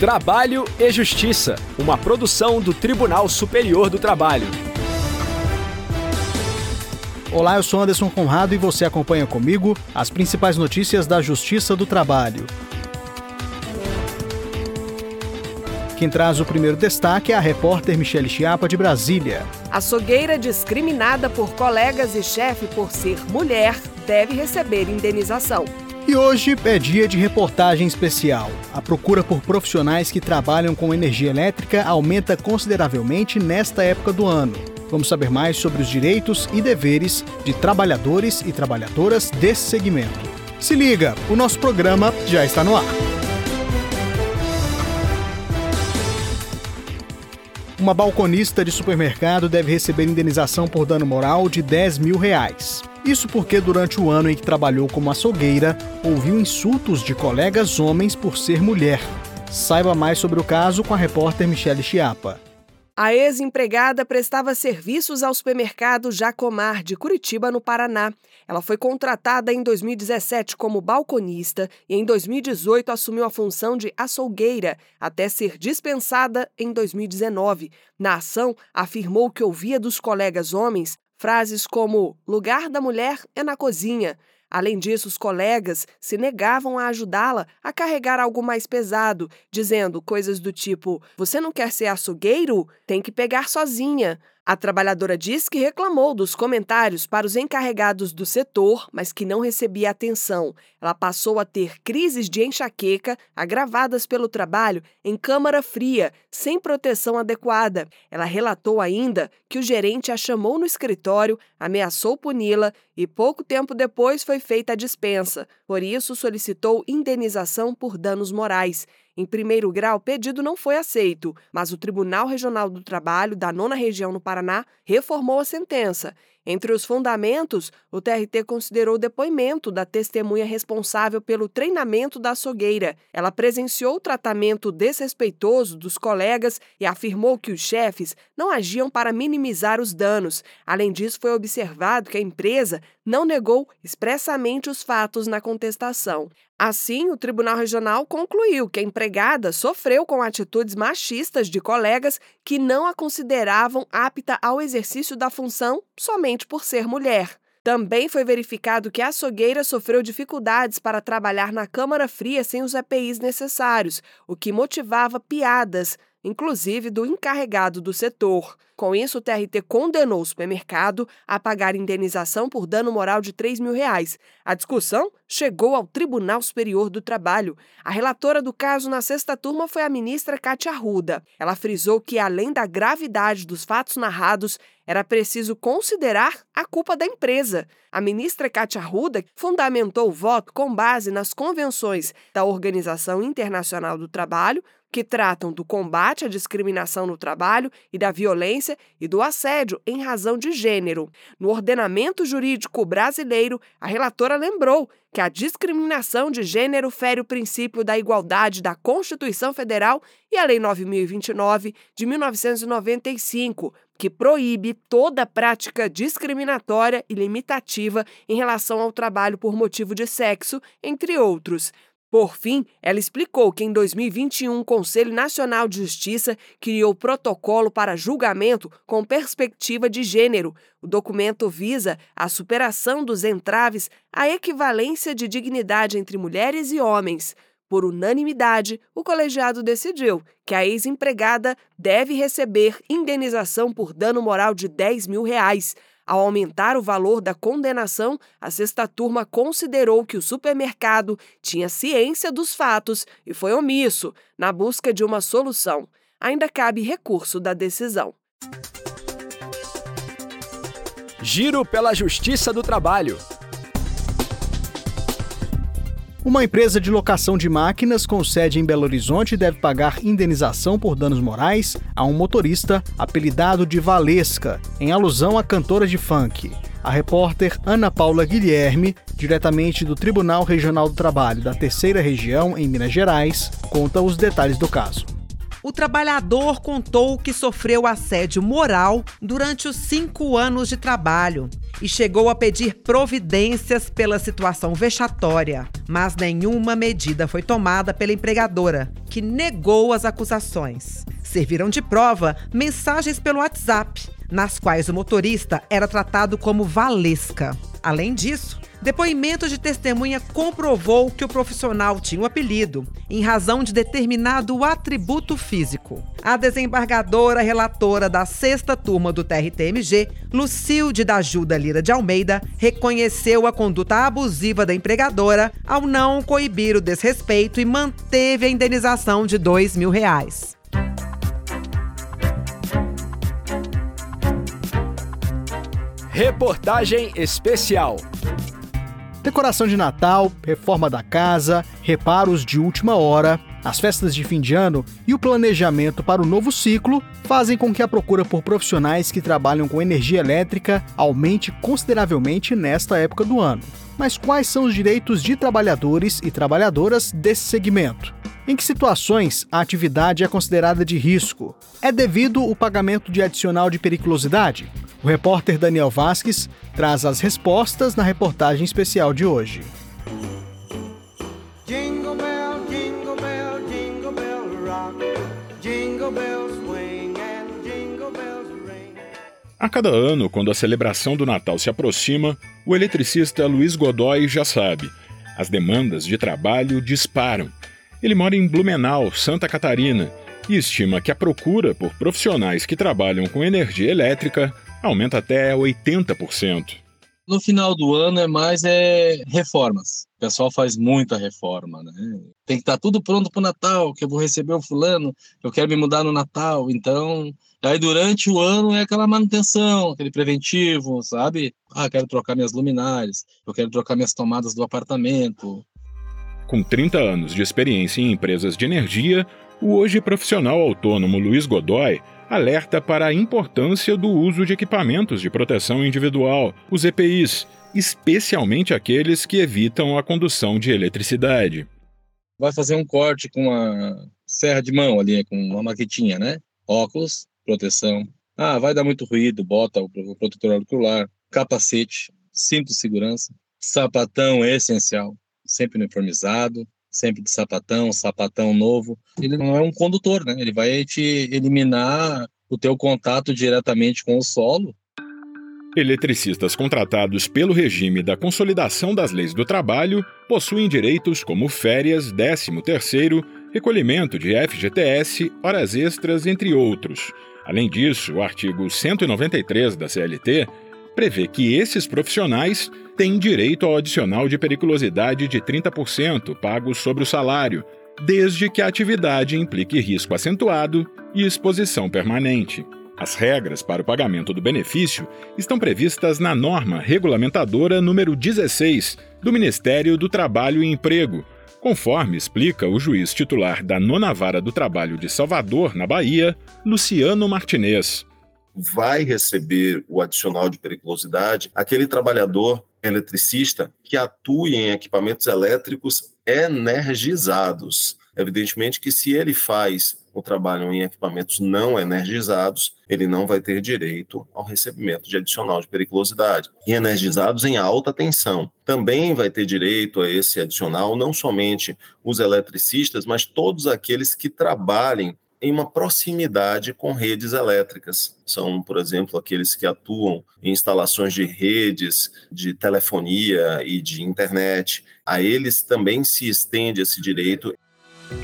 Trabalho e Justiça, uma produção do Tribunal Superior do Trabalho. Olá, eu sou Anderson Conrado e você acompanha comigo as principais notícias da Justiça do Trabalho. Quem traz o primeiro destaque é a repórter Michele Chiapa, de Brasília. Açougueira discriminada por colegas e chefe por ser mulher deve receber indenização. E hoje é dia de reportagem especial. A procura por profissionais que trabalham com energia elétrica aumenta consideravelmente nesta época do ano. Vamos saber mais sobre os direitos e deveres de trabalhadores e trabalhadoras desse segmento. Se liga, o nosso programa já está no ar. Uma balconista de supermercado deve receber indenização por dano moral de 10 mil reais. Isso porque durante o ano em que trabalhou como açougueira, ouviu insultos de colegas homens por ser mulher. Saiba mais sobre o caso com a repórter Michele Chiapa. A ex-empregada prestava serviços ao supermercado Jacomar de Curitiba, no Paraná. Ela foi contratada em 2017 como balconista e em 2018 assumiu a função de açougueira, até ser dispensada em 2019. Na ação, afirmou que ouvia dos colegas homens frases como lugar da mulher é na cozinha, Além disso, os colegas se negavam a ajudá-la a carregar algo mais pesado, dizendo coisas do tipo: Você não quer ser açougueiro? Tem que pegar sozinha. A trabalhadora diz que reclamou dos comentários para os encarregados do setor, mas que não recebia atenção. Ela passou a ter crises de enxaqueca agravadas pelo trabalho em câmara fria, sem proteção adequada. Ela relatou ainda que o gerente a chamou no escritório, ameaçou puni-la e pouco tempo depois foi feita a dispensa. Por isso, solicitou indenização por danos morais. Em primeiro grau, o pedido não foi aceito, mas o Tribunal Regional do Trabalho da Nona Região no Paraná reformou a sentença. Entre os fundamentos, o TRT considerou o depoimento da testemunha responsável pelo treinamento da açougueira. Ela presenciou o tratamento desrespeitoso dos colegas e afirmou que os chefes não agiam para minimizar os danos. Além disso, foi observado que a empresa não negou expressamente os fatos na contestação. Assim, o Tribunal Regional concluiu que a empregada sofreu com atitudes machistas de colegas que não a consideravam apta ao exercício da função somente por ser mulher. Também foi verificado que a açougueira sofreu dificuldades para trabalhar na câmara fria sem os EPIs necessários, o que motivava piadas, inclusive do encarregado do setor. Com isso, o TRT condenou o supermercado a pagar indenização por dano moral de 3 mil reais. A discussão chegou ao Tribunal Superior do Trabalho. A relatora do caso na sexta turma foi a ministra Cátia Arruda. Ela frisou que, além da gravidade dos fatos narrados, era preciso considerar a culpa da empresa. A ministra Cátia Arruda fundamentou o voto com base nas convenções da Organização Internacional do Trabalho, que tratam do combate à discriminação no trabalho e da violência e do assédio em razão de gênero. No ordenamento jurídico brasileiro, a relatora lembrou que a discriminação de gênero fere o princípio da igualdade da Constituição Federal e a Lei 9029 de 1995, que proíbe toda prática discriminatória e limitativa em relação ao trabalho por motivo de sexo, entre outros. Por fim, ela explicou que em 2021 o Conselho Nacional de Justiça criou protocolo para julgamento com perspectiva de gênero. O documento visa a superação dos entraves à equivalência de dignidade entre mulheres e homens. Por unanimidade, o colegiado decidiu que a ex-empregada deve receber indenização por dano moral de 10 mil reais. Ao aumentar o valor da condenação, a sexta turma considerou que o supermercado tinha ciência dos fatos e foi omisso na busca de uma solução. Ainda cabe recurso da decisão. Giro pela Justiça do Trabalho. Uma empresa de locação de máquinas com sede em Belo Horizonte deve pagar indenização por danos morais a um motorista apelidado de Valesca, em alusão à cantora de funk. A repórter Ana Paula Guilherme, diretamente do Tribunal Regional do Trabalho da Terceira Região, em Minas Gerais, conta os detalhes do caso. O trabalhador contou que sofreu assédio moral durante os cinco anos de trabalho. e chegou a pedir providências pela situação vexatória, mas nenhuma medida foi tomada pela empregadora, que negou as acusações. Serviram de prova mensagens pelo WhatsApp, nas quais o motorista era tratado como Valesca. Além disso, depoimento de testemunha comprovou que o profissional tinha o um apelido em razão de determinado atributo físico. A desembargadora relatora da sexta turma do TRTMG, Lucilde da Ajuda Lira de Almeida, reconheceu a conduta abusiva da empregadora ao não coibir o desrespeito e manteve a indenização de dois mil reais. Reportagem especial. Decoração de Natal, reforma da casa, reparos de última hora, as festas de fim de ano e o planejamento para o novo ciclo fazem com que a procura por profissionais que trabalham com energia elétrica aumente consideravelmente nesta época do ano. Mas quais são os direitos de trabalhadores e trabalhadoras desse segmento? Em que situações a atividade é considerada de risco? É devido o pagamento de adicional de periculosidade? O repórter Daniel Vasques traz as respostas na reportagem especial de hoje. Jingle bell, jingle bell, jingle bell rock. Jingle bells swing and jingle bells ring. A cada ano, quando a celebração do Natal se aproxima, o eletricista Luiz Godoy já sabe: as demandas de trabalho disparam. Ele mora em Blumenau, Santa Catarina, e estima que a procura por profissionais que trabalham com energia elétrica aumenta até 80%. No final do ano é mais é, reformas. O pessoal faz muita reforma, né? Tem que estar tá tudo pronto para o Natal, que eu vou receber o fulano, eu quero me mudar no Natal. Então, aí durante o ano é aquela manutenção, aquele preventivo, sabe? Ah, quero trocar minhas luminárias, eu quero trocar minhas tomadas do apartamento. Com 30 anos de experiência em empresas de energia, o hoje profissional autônomo Luiz Godoy alerta para a importância do uso de equipamentos de proteção individual, os EPIs, especialmente aqueles que evitam a condução de eletricidade. Vai fazer um corte com uma serra de mão ali, com uma maquetinha, né? Óculos, proteção. Ah, vai dar muito ruído, bota o protetor auricular, capacete, cinto de segurança, sapatão é essencial, sempre uniformizado, sempre de sapatão, sapatão novo. Ele não é um condutor, né? Ele vai te eliminar o teu contato diretamente com o solo. Eletricistas contratados pelo regime da Consolidação das Leis do Trabalho possuem direitos como férias, 13º, recolhimento de FGTS, horas extras, entre outros. Além disso, o artigo 193 da CLT prevê que esses profissionais têm direito ao adicional de periculosidade de 30% pago sobre o salário, desde que a atividade implique risco acentuado e exposição permanente. As regras para o pagamento do benefício estão previstas na norma regulamentadora número 16 do Ministério do Trabalho e Emprego, conforme explica o juiz titular da Nona Vara do Trabalho de Salvador, na Bahia, Luciano Martinez vai receber o adicional de periculosidade aquele trabalhador eletricista que atue em equipamentos elétricos energizados. Evidentemente que se ele faz o trabalho em equipamentos não energizados, ele não vai ter direito ao recebimento de adicional de periculosidade. E energizados em alta tensão, também vai ter direito a esse adicional não somente os eletricistas, mas todos aqueles que trabalhem em uma proximidade com redes elétricas. São, por exemplo, aqueles que atuam em instalações de redes de telefonia e de internet. A eles também se estende esse direito.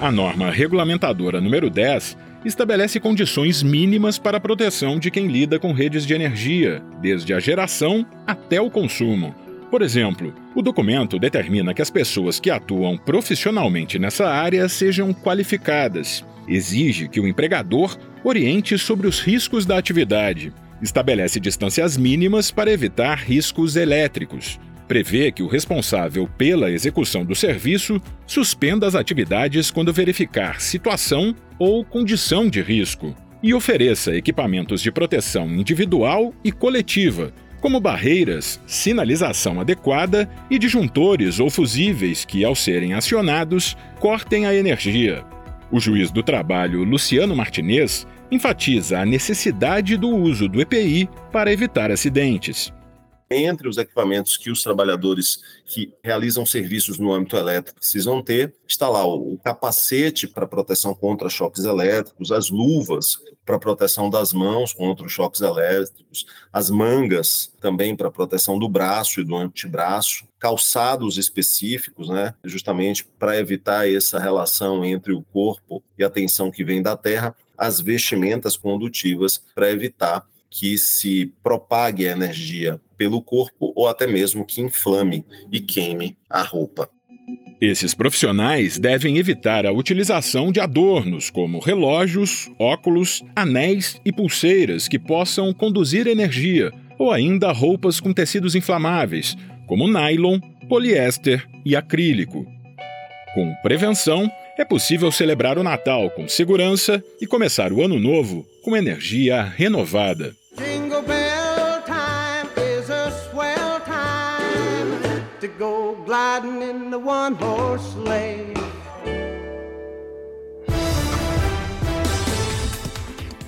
A norma regulamentadora número 10 estabelece condições mínimas para a proteção de quem lida com redes de energia, desde a geração até o consumo. Por exemplo, o documento determina que as pessoas que atuam profissionalmente nessa área sejam qualificadas exige que o empregador oriente sobre os riscos da atividade, estabelece distâncias mínimas para evitar riscos elétricos, prevê que o responsável pela execução do serviço suspenda as atividades quando verificar situação ou condição de risco e ofereça equipamentos de proteção individual e coletiva, como barreiras, sinalização adequada e disjuntores ou fusíveis que, ao serem acionados, cortem a energia. O juiz do trabalho, Luciano Martinez, enfatiza a necessidade do uso do EPI para evitar acidentes. Entre os equipamentos que os trabalhadores que realizam serviços no âmbito elétrico precisam ter, está lá o capacete para proteção contra choques elétricos, as luvas para proteção das mãos contra os choques elétricos, as mangas também para proteção do braço e do antebraço, calçados específicos, né, justamente para evitar essa relação entre o corpo e a tensão que vem da terra, as vestimentas condutivas para evitar que se propague a energia pelo corpo ou até mesmo que inflame e queime a roupa. Esses profissionais devem evitar a utilização de adornos como relógios, óculos, anéis e pulseiras que possam conduzir energia, ou ainda roupas com tecidos inflamáveis, como nylon, poliéster e acrílico. Com prevenção, é possível celebrar o Natal com segurança e começar o ano novo com energia renovada.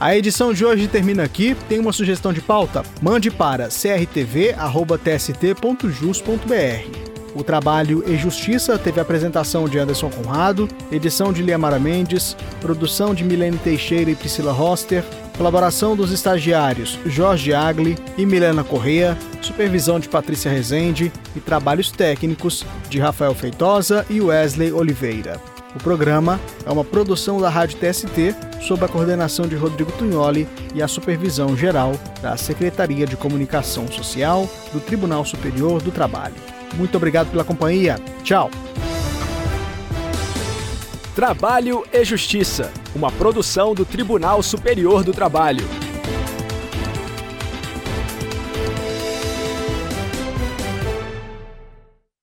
A edição de hoje termina aqui. Tem uma sugestão de pauta? Mande para crtv.tst.jus.br. O trabalho E Justiça teve apresentação de Anderson Conrado, edição de Liamara Mendes, produção de Milene Teixeira e Priscila Roster, colaboração dos estagiários Jorge Agli e Milena Correa, supervisão de Patrícia Rezende e trabalhos técnicos de Rafael Feitosa e Wesley Oliveira. O programa é uma produção da Rádio TST sob a coordenação de Rodrigo Tunholi e a supervisão geral da Secretaria de Comunicação Social do Tribunal Superior do Trabalho. Muito obrigado pela companhia. Tchau. Trabalho e Justiça, uma produção do Tribunal Superior do Trabalho.